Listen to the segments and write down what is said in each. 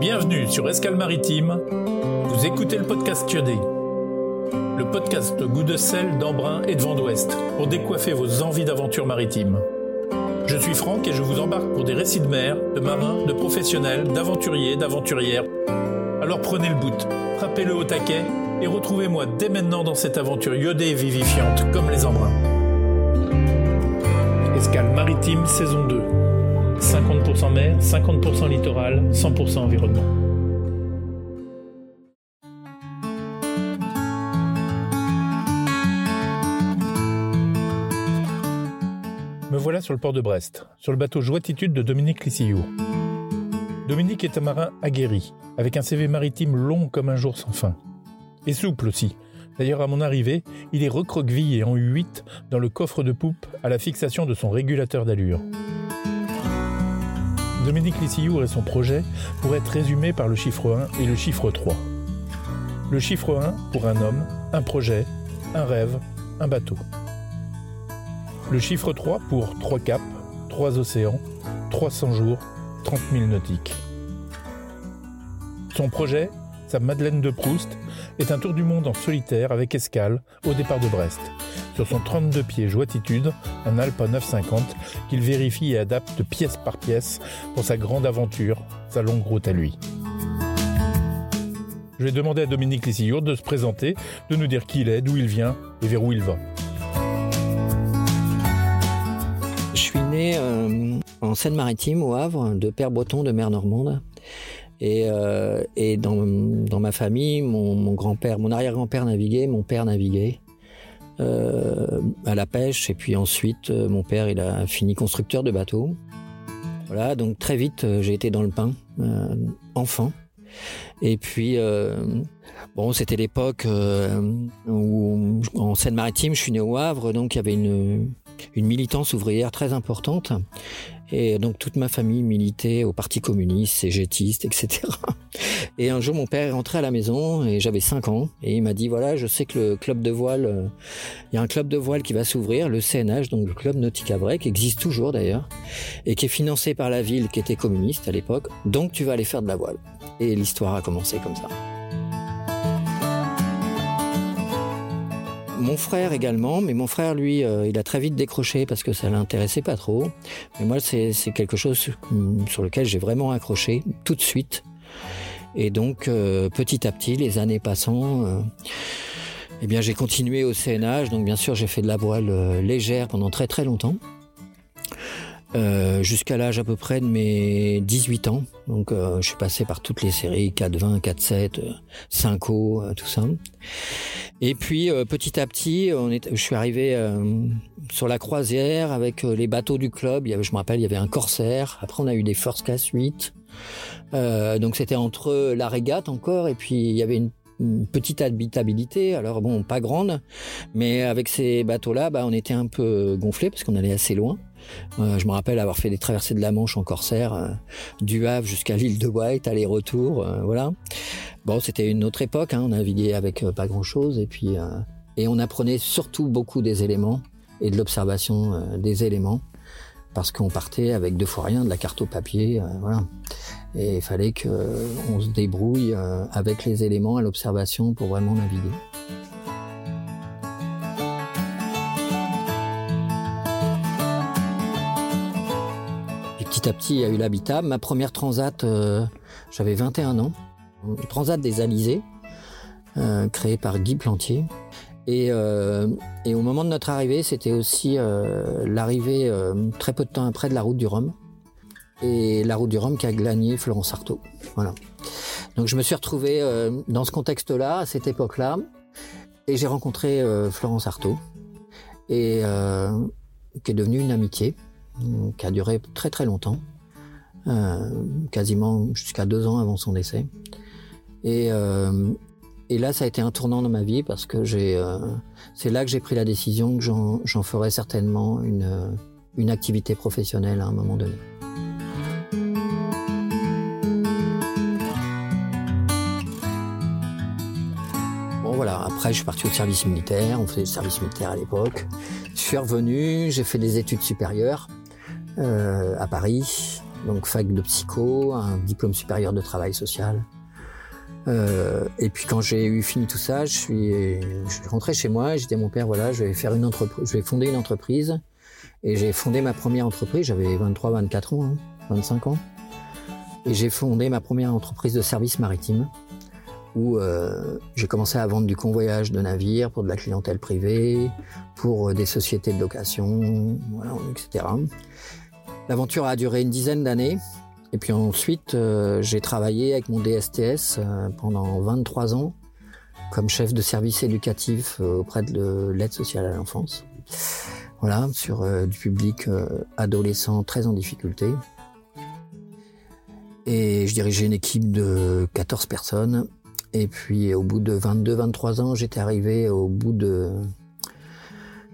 Bienvenue sur Escale Maritime. Vous écoutez le podcast Kyodé. Le podcast goût de sel, d'embrun et de vent d'ouest pour décoiffer vos envies d'aventure maritime. Je suis Franck et je vous embarque pour des récits de mer, de marins, de professionnels, d'aventuriers, d'aventurières. Alors prenez le bout, frappez-le au taquet et retrouvez-moi dès maintenant dans cette aventure iodée et vivifiante comme les embruns. Escale maritime saison 2. 50% mer, 50% littoral, 100% environnement. Me voilà sur le port de Brest, sur le bateau Joatitude de Dominique Lissillou. Dominique est un marin aguerri, avec un CV maritime long comme un jour sans fin. Et souple aussi. D'ailleurs, à mon arrivée, il est recroquevillé en U8 dans le coffre de poupe à la fixation de son régulateur d'allure. Dominique Lissillour et son projet pourraient être résumés par le chiffre 1 et le chiffre 3. Le chiffre 1 pour un homme, un projet, un rêve, un bateau. Le chiffre 3 pour 3 caps, 3 océans, 300 jours, 30 000 nautiques. Son projet, sa Madeleine de Proust, est un tour du monde en solitaire avec escale au départ de Brest, sur son 32 pieds joatitude, un Alpha 950 qu'il vérifie et adapte pièce par pièce pour sa grande aventure, sa longue route à lui. Je vais demander à Dominique Lissillourde de se présenter, de nous dire qui il est, d'où il vient et vers où il va. Je suis né euh, en Seine-Maritime, au Havre, de père breton de mère normande. Et, euh, dans, ma famille, mon, grand-père, mon arrière-grand-père naviguait, mon père naviguait euh, à la pêche. Et puis ensuite, euh, mon père, il a fini constructeur de bateaux. Voilà, donc très vite, j'ai été dans le pain, enfant. Et puis, bon, c'était l'époque où, en Seine-Maritime, je suis né au Havre, donc il y avait une, une militance ouvrière très importante. Et donc toute ma famille militait au Parti communiste, cégétiste, etc. Et un jour, mon père est rentré à la maison et j'avais 5 ans. Et il m'a dit, voilà, je sais que le club de voile, il y a un club de voile qui va s'ouvrir, le CNH, donc le club nautique Brest, qui existe toujours d'ailleurs, et qui est financé par la ville qui était communiste à l'époque. Donc tu vas aller faire de la voile. Et l'histoire a commencé comme ça. Mon frère également, mais mon frère, lui, euh, il a très vite décroché parce que ça l'intéressait pas trop. Mais moi, c'est quelque chose sur lequel j'ai vraiment accroché tout de suite. Et donc, euh, petit à petit, les années passant, euh, eh bien, j'ai continué au CNH. Donc, bien sûr, j'ai fait de la voile légère pendant très très longtemps. Euh, jusqu'à l'âge à peu près de mes 18 ans. Donc euh, je suis passé par toutes les séries 4-20, 4-7, 5-O, tout ça. Et puis euh, petit à petit, on est, je suis arrivé euh, sur la croisière avec les bateaux du club. Il y avait, je me rappelle, il y avait un Corsair. Après, on a eu des First Class 8. donc c'était entre la régate encore et puis il y avait une une petite habitabilité, alors bon, pas grande, mais avec ces bateaux-là, bah, on était un peu gonflé parce qu'on allait assez loin. Euh, je me rappelle avoir fait des traversées de la Manche en corsaire, euh, du Havre jusqu'à l'île de White, aller-retour, euh, voilà. Bon, c'était une autre époque, hein, on naviguait avec pas grand-chose, et puis et on apprenait surtout beaucoup des éléments et de l'observation des éléments parce qu'on partait avec deux fois rien, de la carte au papier, voilà. Et il fallait qu'on se débrouille avec les éléments à l'observation pour vraiment naviguer. Petit à petit, il y a eu l'habitat. Ma première transat, euh, j'avais 21 ans. Transat des Alizés, euh, créée par Guy Plantier. Et, euh, et, au moment de notre arrivée, c'était aussi l'arrivée très peu de temps après de la route du Rhum. Et la route du Rhum qui a gagné Florence Artaud. Voilà. Donc je me suis retrouvé dans ce contexte-là, à cette époque-là, et j'ai rencontré Florence Artaud, et qui est devenue une amitié qui a duré très très longtemps, euh, quasiment jusqu'à deux ans avant son décès. Et, euh, et là, ça a été un tournant dans ma vie parce que euh, c'est là que j'ai pris la décision que j'en ferais certainement une, activité professionnelle à un moment donné. Voilà, après je suis parti au service militaire, on faisait le service militaire à l'époque. Je suis revenu, j'ai fait des études supérieures euh, à Paris. donc fac de psycho, un diplôme supérieur de travail social. Euh, et puis quand j'ai eu fini tout ça, je suis, je suis rentré chez moi j'ai dit à mon père voilà, je vais faire une entreprise, je vais fonder une entreprise. Et j'ai fondé ma première entreprise, j'avais 23, 24 ans, 25 hein, ans. Et j'ai fondé ma première entreprise de services maritimes où euh, j'ai commencé à vendre du convoyage de navires pour de la clientèle privée, pour euh, des sociétés de location, voilà, etc. L'aventure a duré une dizaine d'années. Et puis ensuite, euh, j'ai travaillé avec mon DSTS euh, pendant 23 ans comme chef de service éducatif euh, auprès de l'aide sociale à l'enfance. Voilà, sur du public adolescent très en difficulté. Et je dirigeais une équipe de 14 personnes. Et puis au bout de 22-23 ans, j'étais arrivé au bout de,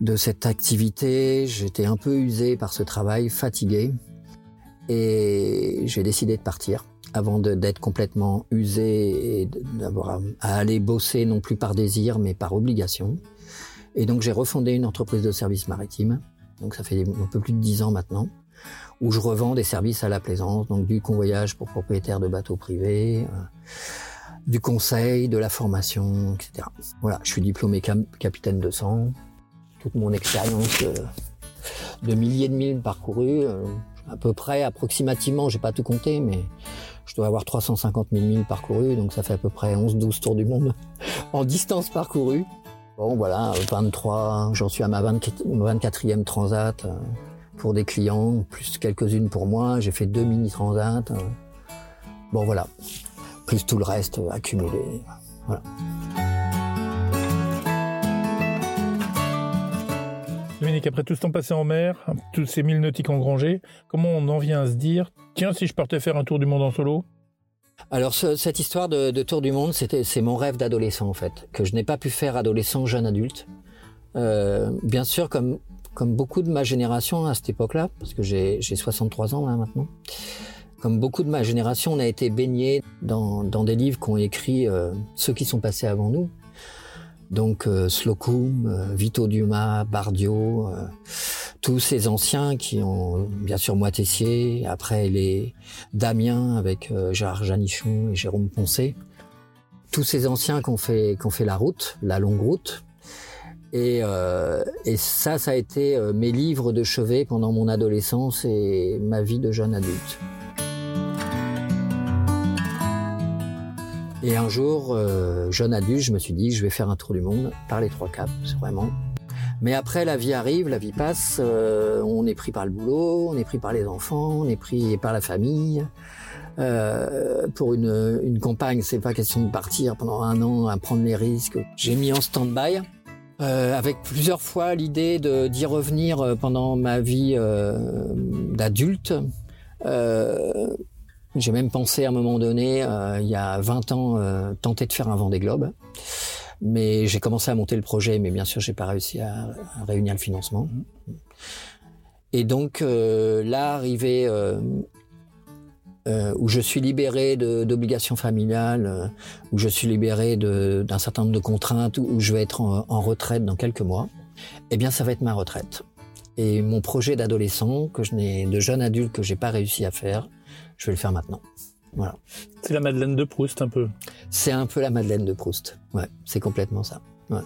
de cette activité. J'étais un peu usé par ce travail, fatigué. Et j'ai décidé de partir avant d'être complètement usé et d'avoir à aller bosser non plus par désir mais par obligation. Et donc j'ai refondé une entreprise de services maritimes. Donc ça fait un peu plus de dix ans maintenant, où je revends des services à la plaisance, donc du convoyage pour propriétaires de bateaux privés, euh, du conseil, de la formation, etc. Voilà, je suis diplômé capitaine de sang. Toute mon expérience de milliers de milles parcourus, euh, à peu près, approximativement, j'ai pas tout compté, mais je dois avoir 350 000 milles parcourus, donc ça fait à peu près 11-12 tours du monde en distance parcourue. Bon, voilà, 23, j'en suis à ma 24e transat euh, pour des clients, plus quelques-unes pour moi. J'ai fait deux mini transats. Euh. Bon, voilà. Plus tout le reste accumulé. Après tout ce temps passé en mer, tous ces milles nautiques engrangés, comment on en vient à se dire tiens, si je partais faire un tour du monde en solo? Alors cette histoire de, tour du monde, c'était c'est mon rêve d'adolescent en fait, que je n'ai pas pu faire adolescent, jeune adulte. Euh, bien sûr, comme comme beaucoup de ma génération à cette époque-là, parce que j'ai 63 ans là maintenant. Comme beaucoup de ma génération, on a été baigné dans, dans des livres qu'ont écrit euh, ceux qui sont passés avant nous. Donc euh, Slocum, euh, Vito Dumas, Bardio, euh, tous ces anciens qui ont bien sûr Moitessier, après les Damien avec Gérard Janichon et Jérôme Poncé, tous ces anciens qui ont fait, qui ont fait la route, la longue route. Et, et ça, ça a été mes livres de chevet pendant mon adolescence et ma vie de jeune adulte. Et un jour, euh, jeune adulte, je me suis dit, je vais faire un tour du monde par les trois caps, vraiment. Mais après, la vie arrive, la vie passe, euh, on est pris par le boulot, on est pris par les enfants, on est pris par la famille. Euh, pour une, une compagne, c'est pas question de partir pendant un an à prendre les risques. J'ai mis en stand-by. Euh, avec plusieurs fois l'idée d'y revenir pendant ma vie d'adulte. J'ai même pensé à un moment donné, euh, il y a 20 ans, euh, tenter de faire un Vendée Globe. Mais j'ai commencé à monter le projet, mais bien sûr, j'ai pas réussi à, réunir le financement. Et donc, euh, là, arrivé où je suis libéré d'obligations familiales, où je suis libéré d'un certain nombre de contraintes, où je vais être en, en, retraite dans quelques mois, eh bien, ça va être ma retraite. Et mon projet d'adolescent, que je n'ai, de jeune adulte que j'ai pas réussi à faire, je vais le faire maintenant. Voilà. C'est la Madeleine de Proust un peu. C'est un peu la Madeleine de Proust. Ouais, c'est complètement ça. Ouais.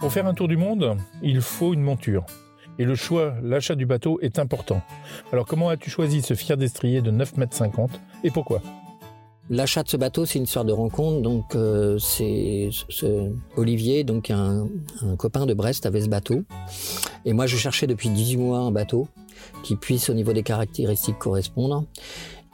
Pour faire un tour du monde, il faut une monture. Et le choix, l'achat du bateau est important. Alors comment as-tu choisi ce fier destrier de 9 mètres 50 et pourquoi? L'achat de ce bateau, c'est une histoire de rencontre. Donc, euh, c'est Olivier, donc un, copain de Brest, avait ce bateau. Et moi, je cherchais depuis 18 mois un bateau qui puisse, au niveau des caractéristiques, correspondre.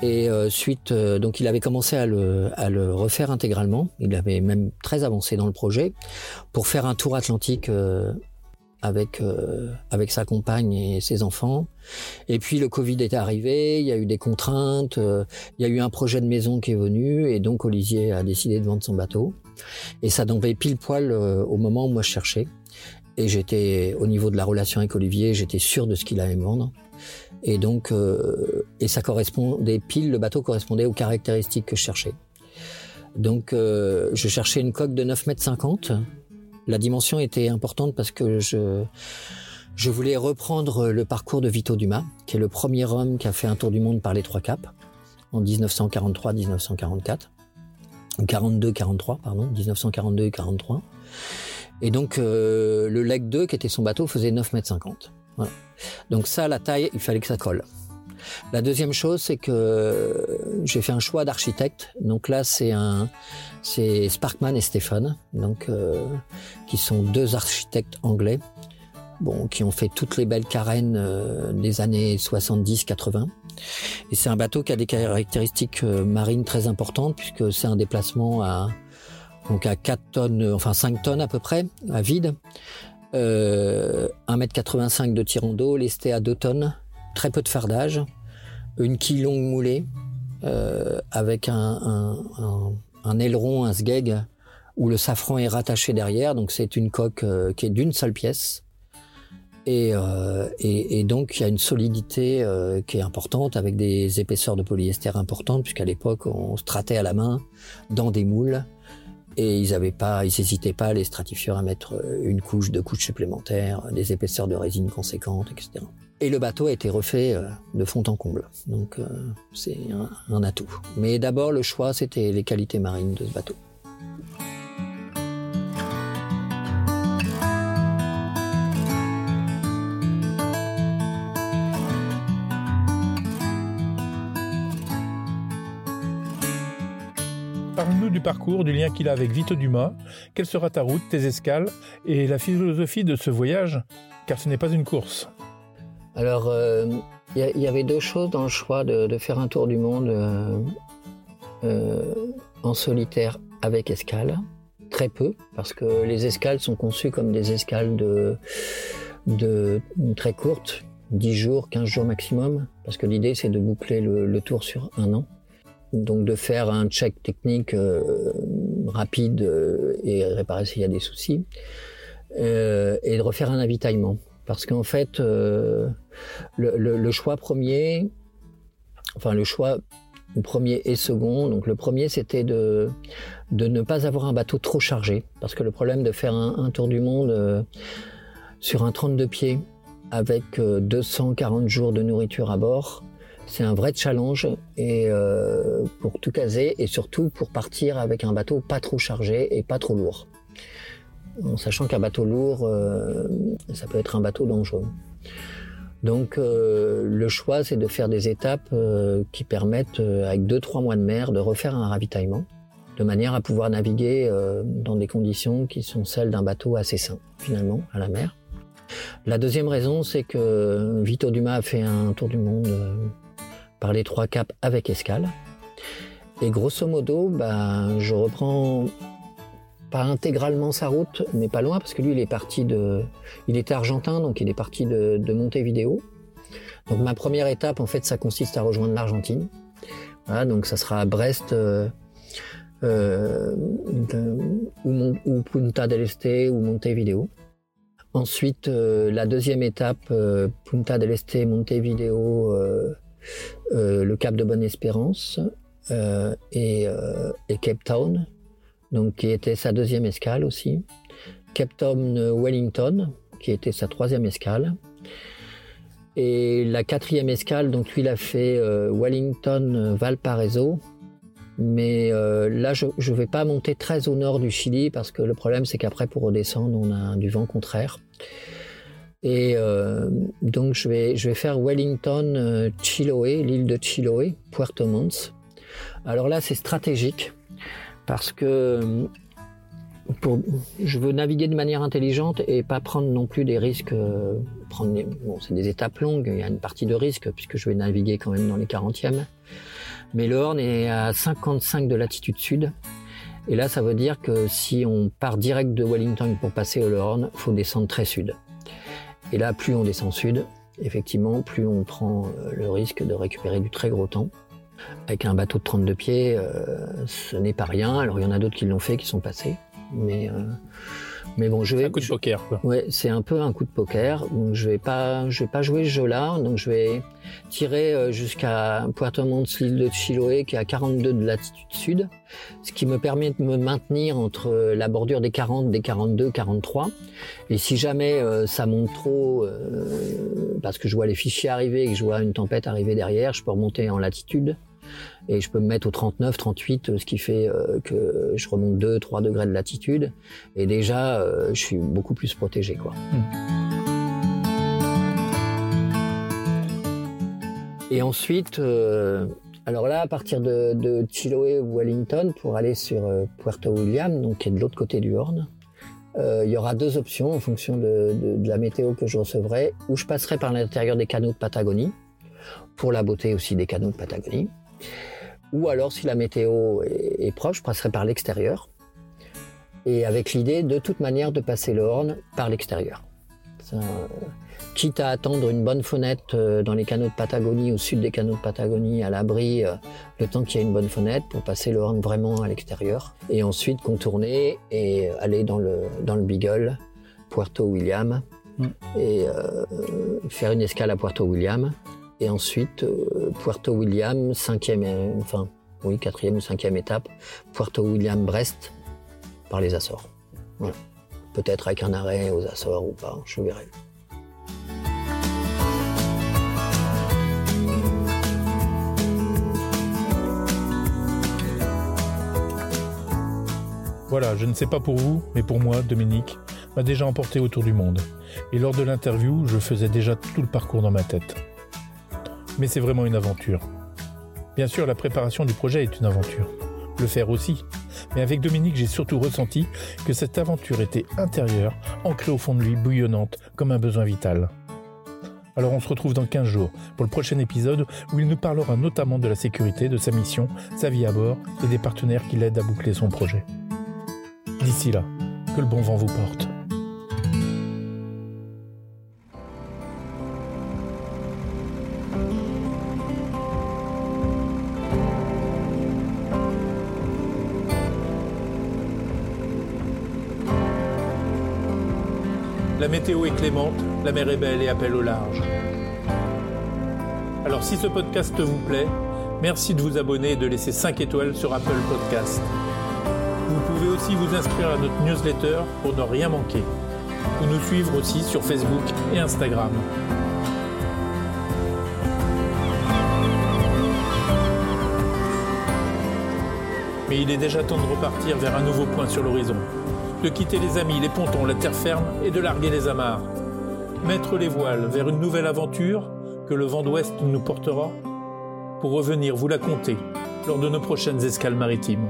Et euh, suite, euh, donc, il avait commencé à le, refaire intégralement. Il avait même très avancé dans le projet pour faire un tour atlantique avec euh, avec sa compagne et ses enfants. Et puis le Covid est arrivé, il y a eu des contraintes, euh, il y a eu un projet de maison qui est venu et donc Olivier a décidé de vendre son bateau. Et ça tombait pile poil euh, au moment où moi je cherchais. Et j'étais au niveau de la relation avec Olivier, j'étais sûr de ce qu'il allait me vendre. Et donc, et ça correspondait pile, le bateau correspondait aux caractéristiques que je cherchais. Donc, je cherchais une coque de 9,50 m. La dimension était importante parce que je, je voulais reprendre le parcours de Vito Dumas, qui est le premier homme qui a fait un tour du monde par les trois caps en 1943-1944. 42-43, pardon, 1942 et 43. Et donc, euh, le Leg 2, qui était son bateau, faisait 9 mètres 50. Voilà. Donc ça, la taille, il fallait que ça colle. La deuxième chose, c'est que j'ai fait un choix d'architecte. Donc là, c'est Sparkman et Stéphane, donc euh, qui sont deux architectes anglais, bon, qui ont fait toutes les belles carènes euh, des années 70-80. Et c'est un bateau qui a des caractéristiques euh, marines très importantes puisque c'est un déplacement à donc à 4 tonnes, enfin 5 tonnes à peu près, à vide. Euh, 1m85 de tirant d'eau, lesté à 2 tonnes, très peu de fardage, une quille longue moulée, euh, avec un, aileron, un sgeg, où le safran est rattaché derrière, donc c'est une coque euh, qui est d'une seule pièce. Et, euh, et, donc il y a une solidité qui est importante avec des épaisseurs de polyester importantes puisqu'à l'époque on stratait à la main dans des moules et ils avaient pas, ils n'hésitaient pas les stratifieurs à mettre une couche, deux couches supplémentaires, des épaisseurs de résine conséquentes, etc. Et le bateau a été refait euh, de fond en comble, donc euh, c'est un, un atout. Mais d'abord le choix c'était les qualités marines de ce bateau. Parle-nous du parcours, du lien qu'il a avec Vito Dumas. Quelle sera ta route, tes escales et la philosophie de ce voyage? Car ce n'est pas une course. Alors, il euh, y, avait deux choses dans le choix de, faire un tour du monde euh, euh, en solitaire avec escale. Très peu, parce que les escales sont conçues comme des escales de, très courtes, 10 jours, 15 jours maximum, parce que l'idée c'est de boucler le, tour sur un an donc de faire un check technique rapide et réparer s'il y a des soucis, et de refaire un avitaillement. Parce qu'en fait, le, choix premier, enfin le choix premier et second, donc le premier c'était de, ne pas avoir un bateau trop chargé, parce que le problème de faire un, tour du monde sur un 32 pieds avec 240 jours de nourriture à bord, c'est un vrai challenge et euh, pour tout caser et surtout pour partir avec un bateau pas trop chargé et pas trop lourd. En sachant qu'un bateau lourd, euh, ça peut être un bateau dangereux. Donc euh, le choix, c'est de faire des étapes euh, qui permettent, euh, avec 2-3 mois de mer, de refaire un ravitaillement, de manière à pouvoir naviguer dans des conditions qui sont celles d'un bateau assez sain, finalement, à la mer. La deuxième raison, c'est que Vito Dumas a fait un tour du monde par les trois caps avec escale. Et grosso modo, bah, je reprends pas intégralement sa route, mais pas loin, parce que lui, il est parti de, il était argentin, donc il est parti de, de Montevideo. Donc ma première étape, en fait, ça consiste à rejoindre l'Argentine. Donc ça sera à Brest euh, euh, ou, Punta del Este ou Montevideo. Ensuite, euh, la deuxième étape, Punta del Este, Montevideo, le Cap de Bonne-Espérance euh, et, et, Cape Town, donc qui était sa deuxième escale aussi. Cape Town Wellington, qui était sa troisième escale. Et la quatrième escale, donc lui, il a fait Wellington Valparaiso. Mais euh, là, je ne vais pas monter très au nord du Chili parce que le problème, c'est qu'après, pour redescendre, on a du vent contraire. Et euh, donc je vais, faire Wellington, euh, Chiloé, l'île de Chiloé, Puerto Montt. Alors là, c'est stratégique parce que pour, je veux naviguer de manière intelligente et pas prendre non plus des risques. Euh, prendre bon, c'est des étapes longues, il y a une partie de risque puisque je vais naviguer quand même dans les 40e. Mais le Horn est à 55 de latitude sud. Et là, ça veut dire que si on part direct de Wellington pour passer au Horn, faut descendre très sud. Et là, plus on descend sud, effectivement, plus on prend le risque de récupérer du très gros temps. Avec un bateau de 32 pieds, euh, ce n'est pas rien. Alors il y en a d'autres qui l'ont fait, qui sont passés. Mais euh, Mais bon, je vais. Un coup de poker, quoi. Ouais, c'est un peu un coup de poker. Donc je vais pas, je vais pas jouer ce jeu-là. Donc je vais tirer euh, jusqu'à Puerto Montt, l'île de Chiloé, qui est à 42 de latitude sud, ce qui me permet de me maintenir entre la bordure des 40, des 42, 43. Et si jamais euh, ça monte trop, euh, parce que je vois les fichiers arriver et que je vois une tempête arriver derrière, je peux remonter en latitude et je peux me mettre au 39, 38, ce qui fait euh, que je remonte 2, 3 degrés de latitude. Et déjà, euh, je suis beaucoup plus protégé. Quoi. Et ensuite, euh, alors là, à partir de, de Chiloé ou Wellington, pour aller sur Puerto William, donc qui est de l'autre côté du Horn, il y aura deux options en fonction de, de, de, la météo que je recevrai, où je passerai par l'intérieur des canaux de Patagonie, pour la beauté aussi des canaux de Patagonie. Ou alors, si la météo est, proche, je passerai par l'extérieur. Et avec l'idée, de toute manière, de passer le Horn par l'extérieur. quitte à attendre une bonne fenêtre euh, dans les canaux de Patagonie, au sud des canaux de Patagonie, à l'abri, euh, le temps qu'il y ait une bonne fenêtre pour passer le Horn vraiment à l'extérieur. Et ensuite contourner et aller dans le, dans le Beagle, Puerto William, mm. et euh, faire une escale à Puerto William et ensuite, euh, Puerto William, cinquième, enfin, oui, quatrième ou cinquième étape, Puerto William, Brest, par les Açores. Voilà. Peut-être avec un arrêt aux Açores ou pas, je verrai. Voilà, je ne sais pas pour vous, mais pour moi, Dominique m'a déjà emporté autour du monde. Et lors de l'interview, je faisais déjà tout le parcours dans ma tête mais c'est vraiment une aventure. Bien sûr, la préparation du projet est une aventure. Le faire aussi. Mais avec Dominique, j'ai surtout ressenti que cette aventure était intérieure, ancrée au fond de lui, bouillonnante, comme un besoin vital. Alors on se retrouve dans 15 jours pour le prochain épisode où il nous parlera notamment de la sécurité, de sa mission, sa vie à bord et des partenaires qui l'aident à boucler son projet. D'ici là, que le bon vent vous porte. Météo est clémente, la mer est belle et appelle au large. Alors si ce podcast vous plaît, merci de vous abonner et de laisser 5 étoiles sur Apple Podcast. Vous pouvez aussi vous inscrire à notre newsletter pour ne rien manquer. Ou nous suivre aussi sur Facebook et Instagram. Mais il est déjà temps de repartir vers un nouveau point sur l'horizon de quitter les amis, les pontons, la terre ferme et de larguer les amarres. Mettre les voiles vers une nouvelle aventure que le vent d'ouest nous portera pour revenir vous la compter lors de nos prochaines escales maritimes.